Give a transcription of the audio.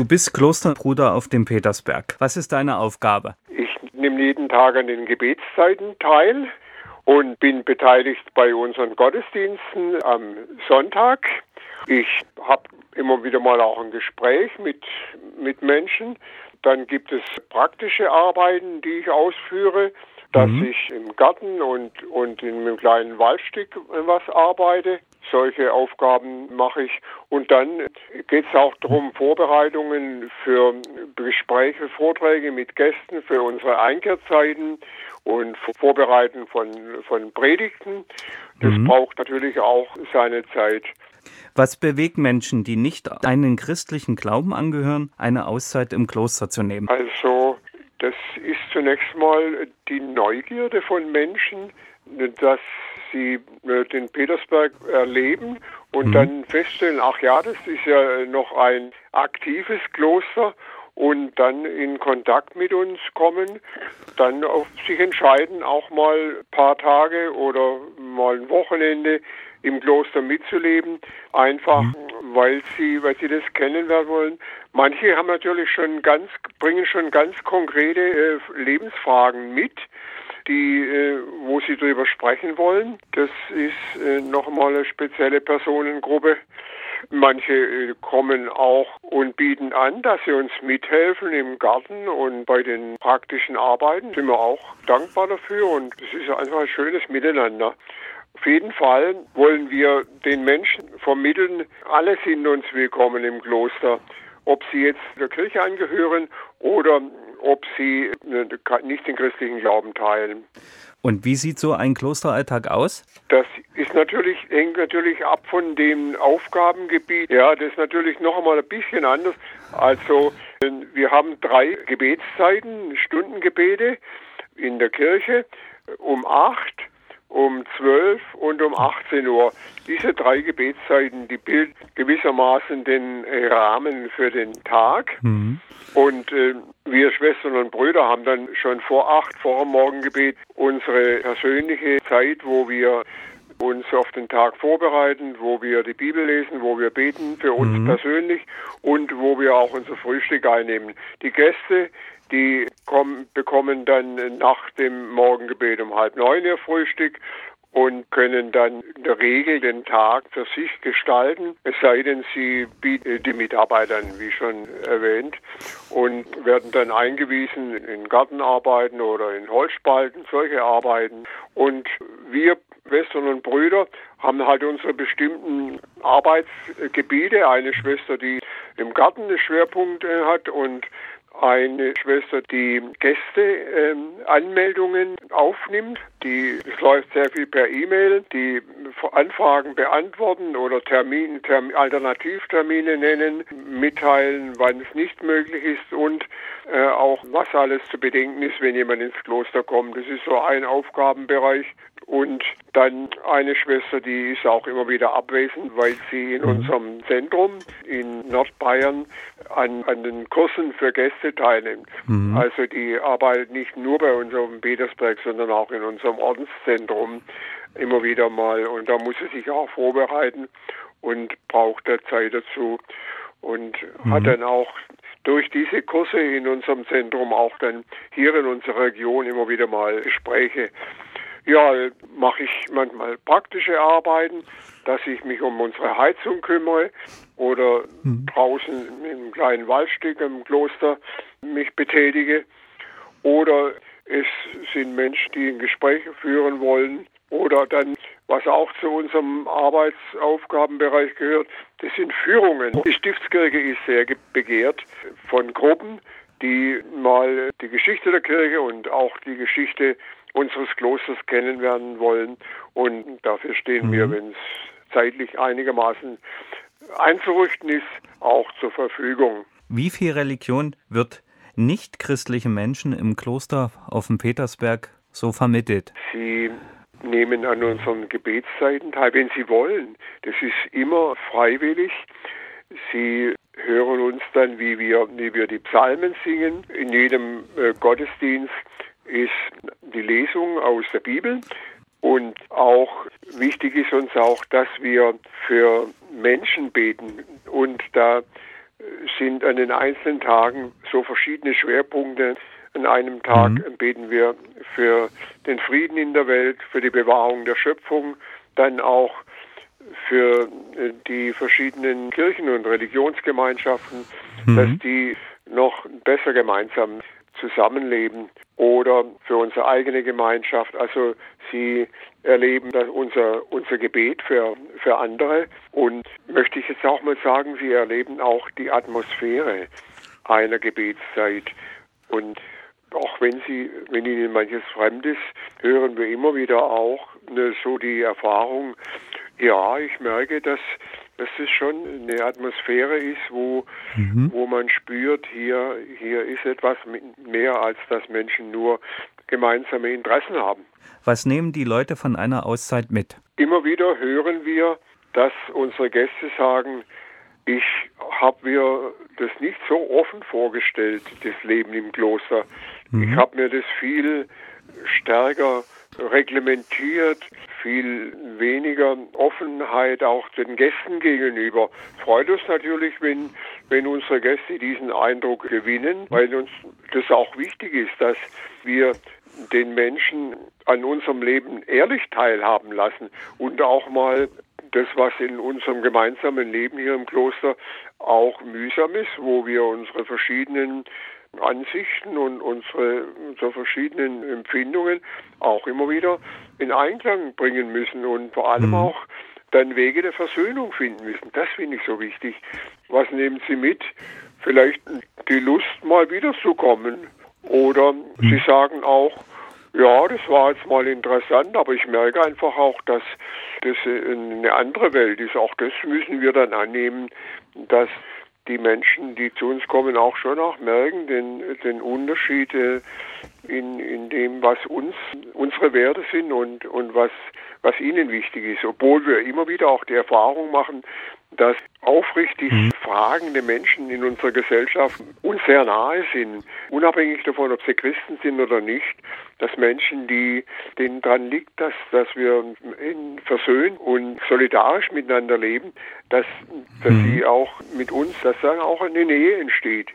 Du bist Klosterbruder auf dem Petersberg. Was ist deine Aufgabe? Ich nehme jeden Tag an den Gebetszeiten teil und bin beteiligt bei unseren Gottesdiensten am Sonntag. Ich habe immer wieder mal auch ein Gespräch mit, mit Menschen. Dann gibt es praktische Arbeiten, die ich ausführe, dass mhm. ich im Garten und, und in einem kleinen Waldstück was arbeite. Solche Aufgaben mache ich. Und dann geht es auch darum, Vorbereitungen für Gespräche, Vorträge mit Gästen für unsere Einkehrzeiten und Vorbereiten von, von Predigten. Das mhm. braucht natürlich auch seine Zeit. Was bewegt Menschen, die nicht einen christlichen Glauben angehören, eine Auszeit im Kloster zu nehmen? Also, das ist zunächst mal die Neugierde von Menschen, dass sie äh, den Petersberg erleben und mhm. dann feststellen, ach ja, das ist ja noch ein aktives Kloster und dann in Kontakt mit uns kommen, dann auf sich entscheiden, auch mal ein paar Tage oder mal ein Wochenende im Kloster mitzuleben, einfach mhm. weil sie, weil sie das kennenlernen wollen. Manche haben natürlich schon ganz, bringen schon ganz konkrete äh, Lebensfragen mit, die, äh, wo sie darüber sprechen wollen. Das ist äh, nochmal eine spezielle Personengruppe. Manche äh, kommen auch und bieten an, dass sie uns mithelfen im Garten und bei den praktischen Arbeiten. Sind wir auch dankbar dafür und es ist einfach ein schönes Miteinander. Auf jeden Fall wollen wir den Menschen vermitteln, alle sind uns willkommen im Kloster. Ob sie jetzt der Kirche angehören oder ob sie äh, nicht den christlichen Glauben teilen. Und wie sieht so ein Klosteralltag aus? Das ist natürlich, hängt natürlich ab von dem Aufgabengebiet. Ja, das ist natürlich noch einmal ein bisschen anders. Also, wir haben drei Gebetszeiten, Stundengebete in der Kirche um acht, um 12 und um 18 Uhr. Diese drei Gebetszeiten, die bilden gewissermaßen den Rahmen für den Tag. Mhm. Und äh, wir Schwestern und Brüder haben dann schon vor acht, vor dem Morgengebet, unsere persönliche Zeit, wo wir uns auf den Tag vorbereiten, wo wir die Bibel lesen, wo wir beten für uns mhm. persönlich und wo wir auch unser Frühstück einnehmen. Die Gäste, die kommen, bekommen dann nach dem Morgengebet um halb neun ihr Frühstück und können dann in der Regel den Tag für sich gestalten, es sei denn, sie bieten die Mitarbeitern, wie schon erwähnt, und werden dann eingewiesen in Gartenarbeiten oder in Holzspalten, solche Arbeiten. Und wir Schwestern und Brüder haben halt unsere bestimmten Arbeitsgebiete. Eine Schwester, die im Garten einen Schwerpunkt hat und eine Schwester, die Gästeanmeldungen ähm, aufnimmt. Die, es läuft sehr viel per E-Mail, die Anfragen beantworten oder Termin, Term, Alternativtermine nennen, mitteilen, wann es nicht möglich ist und äh, auch was alles zu bedenken ist, wenn jemand ins Kloster kommt. Das ist so ein Aufgabenbereich. Und dann eine Schwester, die ist auch immer wieder abwesend, weil sie in mhm. unserem Zentrum in Nordbayern an, an den Kursen für Gäste teilnimmt. Mhm. Also die arbeitet nicht nur bei uns auf dem Petersberg, sondern auch in unserem Ordenszentrum immer wieder mal. Und da muss sie sich auch vorbereiten und braucht da Zeit dazu. Und mhm. hat dann auch durch diese Kurse in unserem Zentrum auch dann hier in unserer Region immer wieder mal Gespräche ja, mache ich manchmal praktische Arbeiten, dass ich mich um unsere Heizung kümmere oder mhm. draußen im kleinen Waldstück im Kloster mich betätige. Oder es sind Menschen, die ein Gespräch führen wollen. Oder dann, was auch zu unserem Arbeitsaufgabenbereich gehört, das sind Führungen. Die Stiftskirche ist sehr begehrt von Gruppen, die mal die Geschichte der Kirche und auch die Geschichte unseres Klosters kennenlernen wollen. Und dafür stehen mhm. wir, wenn es zeitlich einigermaßen einzurichten ist, auch zur Verfügung. Wie viel Religion wird nichtchristlichen Menschen im Kloster auf dem Petersberg so vermittelt? Sie nehmen an unseren Gebetszeiten teil, wenn sie wollen. Das ist immer freiwillig. Sie hören uns dann, wie wir, wie wir die Psalmen singen. In jedem äh, Gottesdienst ist die Lesung aus der Bibel. Und auch wichtig ist uns auch, dass wir für Menschen beten. Und da sind an den einzelnen Tagen so verschiedene Schwerpunkte. An einem Tag mhm. beten wir für den Frieden in der Welt, für die Bewahrung der Schöpfung, dann auch für äh, die verschiedenen Kirchen und Religionsgemeinschaften, mhm. dass die noch besser gemeinsam zusammenleben oder für unsere eigene Gemeinschaft. Also sie erleben das unser, unser Gebet für, für andere und möchte ich jetzt auch mal sagen, sie erleben auch die Atmosphäre einer Gebetszeit und auch wenn sie, wenn ihnen manches fremd ist, hören wir immer wieder auch ne, so die Erfahrung, ja, ich merke, dass, dass es schon eine Atmosphäre ist, wo, mhm. wo man spürt, hier, hier ist etwas mehr, als dass Menschen nur gemeinsame Interessen haben. Was nehmen die Leute von einer Auszeit mit? Immer wieder hören wir, dass unsere Gäste sagen, ich habe mir das nicht so offen vorgestellt, das Leben im Kloster. Mhm. Ich habe mir das viel stärker reglementiert, viel weniger Offenheit auch den Gästen gegenüber. Freut uns natürlich, wenn, wenn unsere Gäste diesen Eindruck gewinnen, weil uns das auch wichtig ist, dass wir den Menschen an unserem Leben ehrlich teilhaben lassen und auch mal das, was in unserem gemeinsamen Leben hier im Kloster auch mühsam ist, wo wir unsere verschiedenen Ansichten und unsere, unsere verschiedenen Empfindungen auch immer wieder in Einklang bringen müssen und vor allem mhm. auch dann Wege der Versöhnung finden müssen. Das finde ich so wichtig. Was nehmen Sie mit? Vielleicht die Lust, mal wiederzukommen. Oder mhm. Sie sagen auch, ja, das war jetzt mal interessant, aber ich merke einfach auch, dass das eine andere Welt ist. Auch das müssen wir dann annehmen, dass die Menschen, die zu uns kommen, auch schon auch merken den, den Unterschied äh, in, in dem, was uns unsere Werte sind und, und was, was ihnen wichtig ist. Obwohl wir immer wieder auch die Erfahrung machen, dass aufrichtig mhm. fragende Menschen in unserer Gesellschaft uns sehr nahe sind, unabhängig davon, ob sie Christen sind oder nicht, dass Menschen, die denen daran liegt, dass, dass wir versöhnt und solidarisch miteinander leben, dass, dass mhm. sie auch mit uns, dass dann auch eine Nähe entsteht.